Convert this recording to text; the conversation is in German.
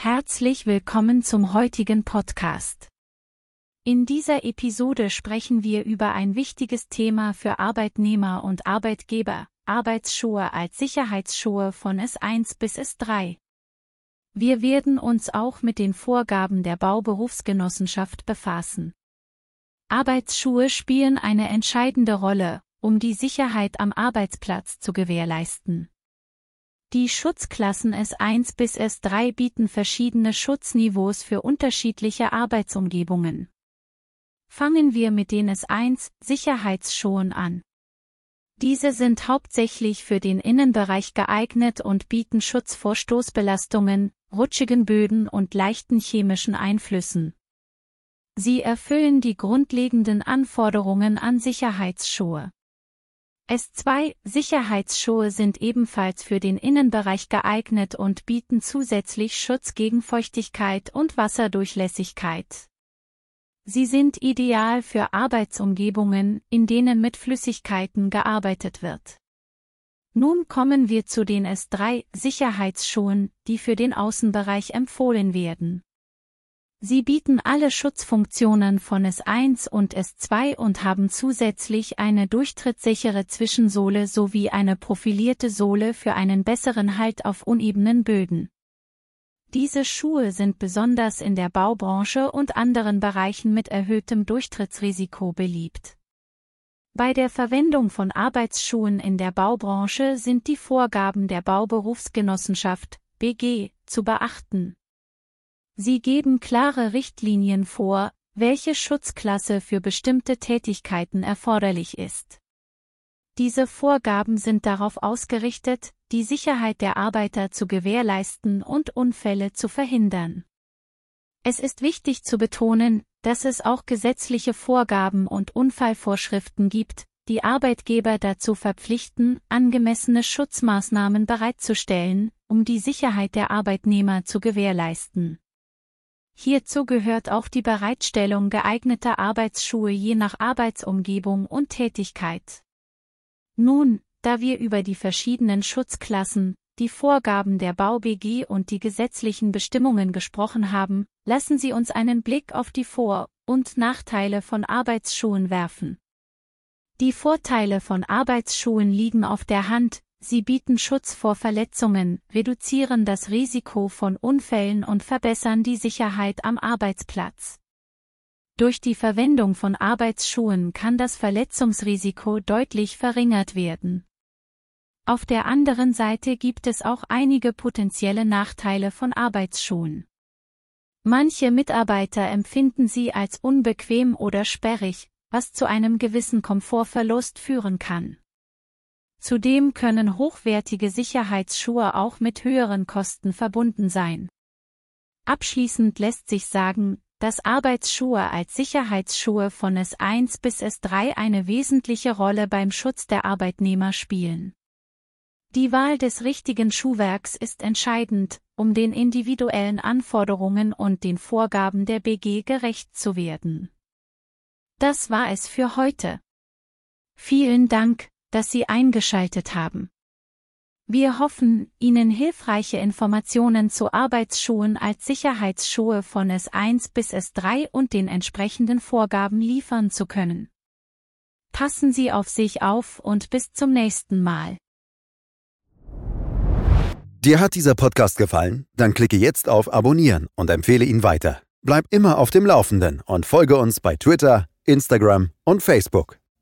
Herzlich willkommen zum heutigen Podcast. In dieser Episode sprechen wir über ein wichtiges Thema für Arbeitnehmer und Arbeitgeber, Arbeitsschuhe als Sicherheitsschuhe von S1 bis S3. Wir werden uns auch mit den Vorgaben der Bauberufsgenossenschaft befassen. Arbeitsschuhe spielen eine entscheidende Rolle, um die Sicherheit am Arbeitsplatz zu gewährleisten. Die Schutzklassen S1 bis S3 bieten verschiedene Schutzniveaus für unterschiedliche Arbeitsumgebungen. Fangen wir mit den S1 Sicherheitsschuhen an. Diese sind hauptsächlich für den Innenbereich geeignet und bieten Schutz vor Stoßbelastungen, rutschigen Böden und leichten chemischen Einflüssen. Sie erfüllen die grundlegenden Anforderungen an Sicherheitsschuhe. S2 Sicherheitsschuhe sind ebenfalls für den Innenbereich geeignet und bieten zusätzlich Schutz gegen Feuchtigkeit und Wasserdurchlässigkeit. Sie sind ideal für Arbeitsumgebungen, in denen mit Flüssigkeiten gearbeitet wird. Nun kommen wir zu den S3 Sicherheitsschuhen, die für den Außenbereich empfohlen werden. Sie bieten alle Schutzfunktionen von S1 und S2 und haben zusätzlich eine durchtrittssichere Zwischensohle sowie eine profilierte Sohle für einen besseren Halt auf unebenen Böden. Diese Schuhe sind besonders in der Baubranche und anderen Bereichen mit erhöhtem Durchtrittsrisiko beliebt. Bei der Verwendung von Arbeitsschuhen in der Baubranche sind die Vorgaben der Bauberufsgenossenschaft BG zu beachten. Sie geben klare Richtlinien vor, welche Schutzklasse für bestimmte Tätigkeiten erforderlich ist. Diese Vorgaben sind darauf ausgerichtet, die Sicherheit der Arbeiter zu gewährleisten und Unfälle zu verhindern. Es ist wichtig zu betonen, dass es auch gesetzliche Vorgaben und Unfallvorschriften gibt, die Arbeitgeber dazu verpflichten, angemessene Schutzmaßnahmen bereitzustellen, um die Sicherheit der Arbeitnehmer zu gewährleisten. Hierzu gehört auch die Bereitstellung geeigneter Arbeitsschuhe je nach Arbeitsumgebung und Tätigkeit. Nun, da wir über die verschiedenen Schutzklassen, die Vorgaben der BauBG und die gesetzlichen Bestimmungen gesprochen haben, lassen Sie uns einen Blick auf die Vor- und Nachteile von Arbeitsschuhen werfen. Die Vorteile von Arbeitsschuhen liegen auf der Hand, Sie bieten Schutz vor Verletzungen, reduzieren das Risiko von Unfällen und verbessern die Sicherheit am Arbeitsplatz. Durch die Verwendung von Arbeitsschuhen kann das Verletzungsrisiko deutlich verringert werden. Auf der anderen Seite gibt es auch einige potenzielle Nachteile von Arbeitsschuhen. Manche Mitarbeiter empfinden sie als unbequem oder sperrig, was zu einem gewissen Komfortverlust führen kann. Zudem können hochwertige Sicherheitsschuhe auch mit höheren Kosten verbunden sein. Abschließend lässt sich sagen, dass Arbeitsschuhe als Sicherheitsschuhe von S1 bis S3 eine wesentliche Rolle beim Schutz der Arbeitnehmer spielen. Die Wahl des richtigen Schuhwerks ist entscheidend, um den individuellen Anforderungen und den Vorgaben der BG gerecht zu werden. Das war es für heute. Vielen Dank, dass Sie eingeschaltet haben. Wir hoffen, Ihnen hilfreiche Informationen zu Arbeitsschuhen als Sicherheitsschuhe von S1 bis S3 und den entsprechenden Vorgaben liefern zu können. Passen Sie auf sich auf und bis zum nächsten Mal. Dir hat dieser Podcast gefallen? Dann klicke jetzt auf Abonnieren und empfehle ihn weiter. Bleib immer auf dem Laufenden und folge uns bei Twitter, Instagram und Facebook.